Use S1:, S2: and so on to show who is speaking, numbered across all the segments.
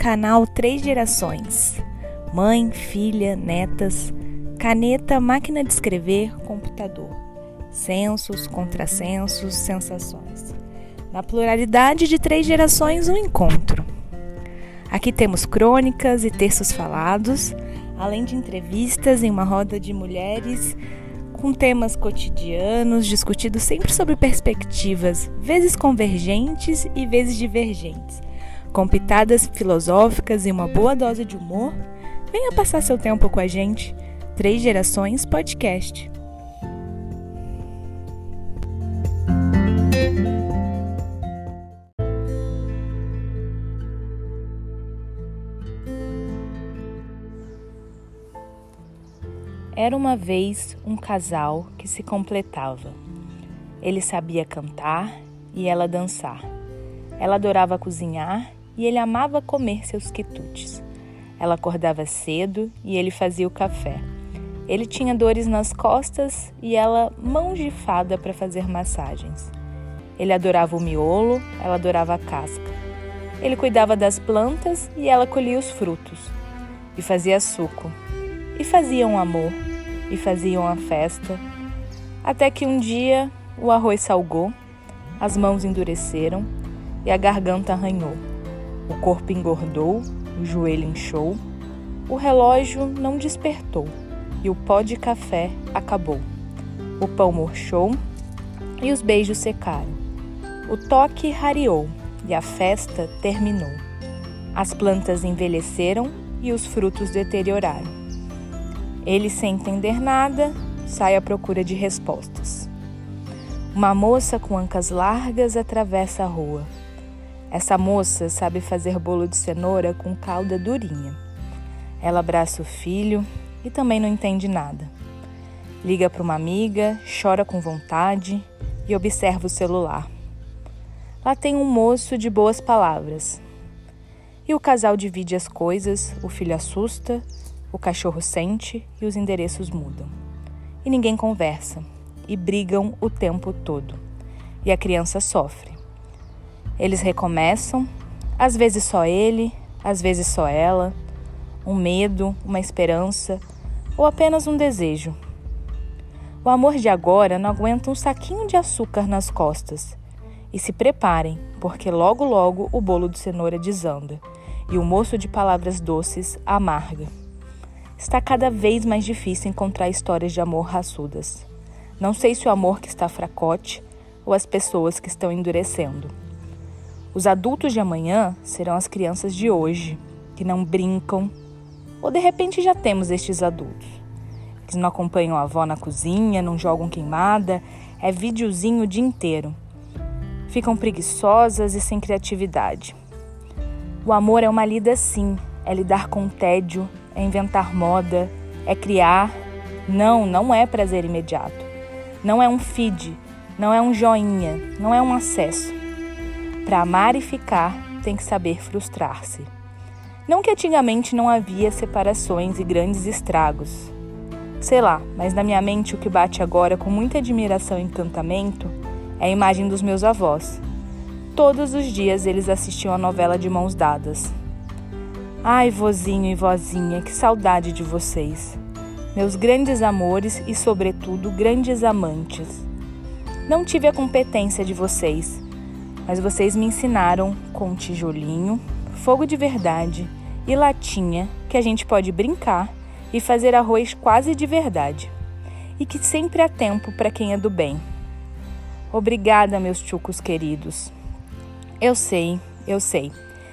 S1: canal Três Gerações: mãe, filha, netas, caneta, máquina de escrever, computador, sensos, contrassensos, sensações. Na pluralidade de três gerações, um encontro. Aqui temos crônicas e textos falados, além de entrevistas em uma roda de mulheres com temas cotidianos discutidos sempre sobre perspectivas, vezes convergentes e vezes divergentes, com pitadas filosóficas e uma boa dose de humor. Venha passar seu tempo com a gente. Três Gerações Podcast. Era uma vez um casal que se completava. Ele sabia cantar e ela dançar. Ela adorava cozinhar e ele amava comer seus quitutes. Ela acordava cedo e ele fazia o café. Ele tinha dores nas costas e ela mãos de fada para fazer massagens. Ele adorava o miolo, ela adorava a casca. Ele cuidava das plantas e ela colhia os frutos. E fazia suco. E faziam amor e faziam a festa, até que um dia o arroz salgou, as mãos endureceram e a garganta arranhou. O corpo engordou, o joelho inchou, o relógio não despertou e o pó de café acabou. O pão murchou e os beijos secaram. O toque rareou e a festa terminou. As plantas envelheceram e os frutos deterioraram. Ele, sem entender nada, sai à procura de respostas. Uma moça com ancas largas atravessa a rua. Essa moça sabe fazer bolo de cenoura com calda durinha. Ela abraça o filho e também não entende nada. Liga para uma amiga, chora com vontade e observa o celular. Lá tem um moço de boas palavras. E o casal divide as coisas, o filho assusta o cachorro sente e os endereços mudam. E ninguém conversa, e brigam o tempo todo. E a criança sofre. Eles recomeçam, às vezes só ele, às vezes só ela, um medo, uma esperança ou apenas um desejo. O amor de agora não aguenta um saquinho de açúcar nas costas. E se preparem, porque logo logo o bolo de cenoura desanda e o moço de palavras doces amarga. Está cada vez mais difícil encontrar histórias de amor raçudas. Não sei se o amor que está fracote ou as pessoas que estão endurecendo. Os adultos de amanhã serão as crianças de hoje, que não brincam, ou de repente já temos estes adultos. Eles não acompanham a avó na cozinha, não jogam queimada, é videozinho o dia inteiro. Ficam preguiçosas e sem criatividade. O amor é uma lida sim, é lidar com tédio, é inventar moda, é criar. Não, não é prazer imediato. Não é um feed, não é um joinha, não é um acesso. Para amar e ficar, tem que saber frustrar-se. Não que antigamente não havia separações e grandes estragos. Sei lá, mas na minha mente o que bate agora com muita admiração e encantamento é a imagem dos meus avós. Todos os dias eles assistiam a novela de mãos dadas, Ai, vozinho e vozinha, que saudade de vocês. Meus grandes amores e, sobretudo, grandes amantes. Não tive a competência de vocês, mas vocês me ensinaram com tijolinho, fogo de verdade e latinha que a gente pode brincar e fazer arroz quase de verdade. E que sempre há tempo para quem é do bem. Obrigada, meus chucos queridos. Eu sei, eu sei.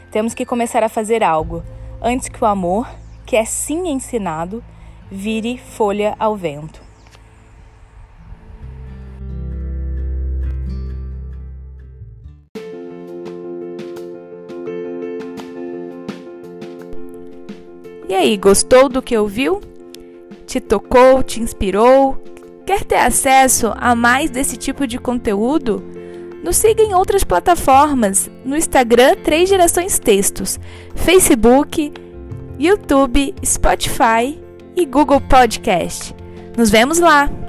S1: Temos que começar a fazer algo antes que o amor, que é sim ensinado, vire folha ao vento. E aí, gostou do que ouviu? Te tocou, te inspirou? Quer ter acesso a mais desse tipo de conteúdo? Nos siga em outras plataformas, no Instagram Três Gerações Textos, Facebook, YouTube, Spotify e Google Podcast. Nos vemos lá!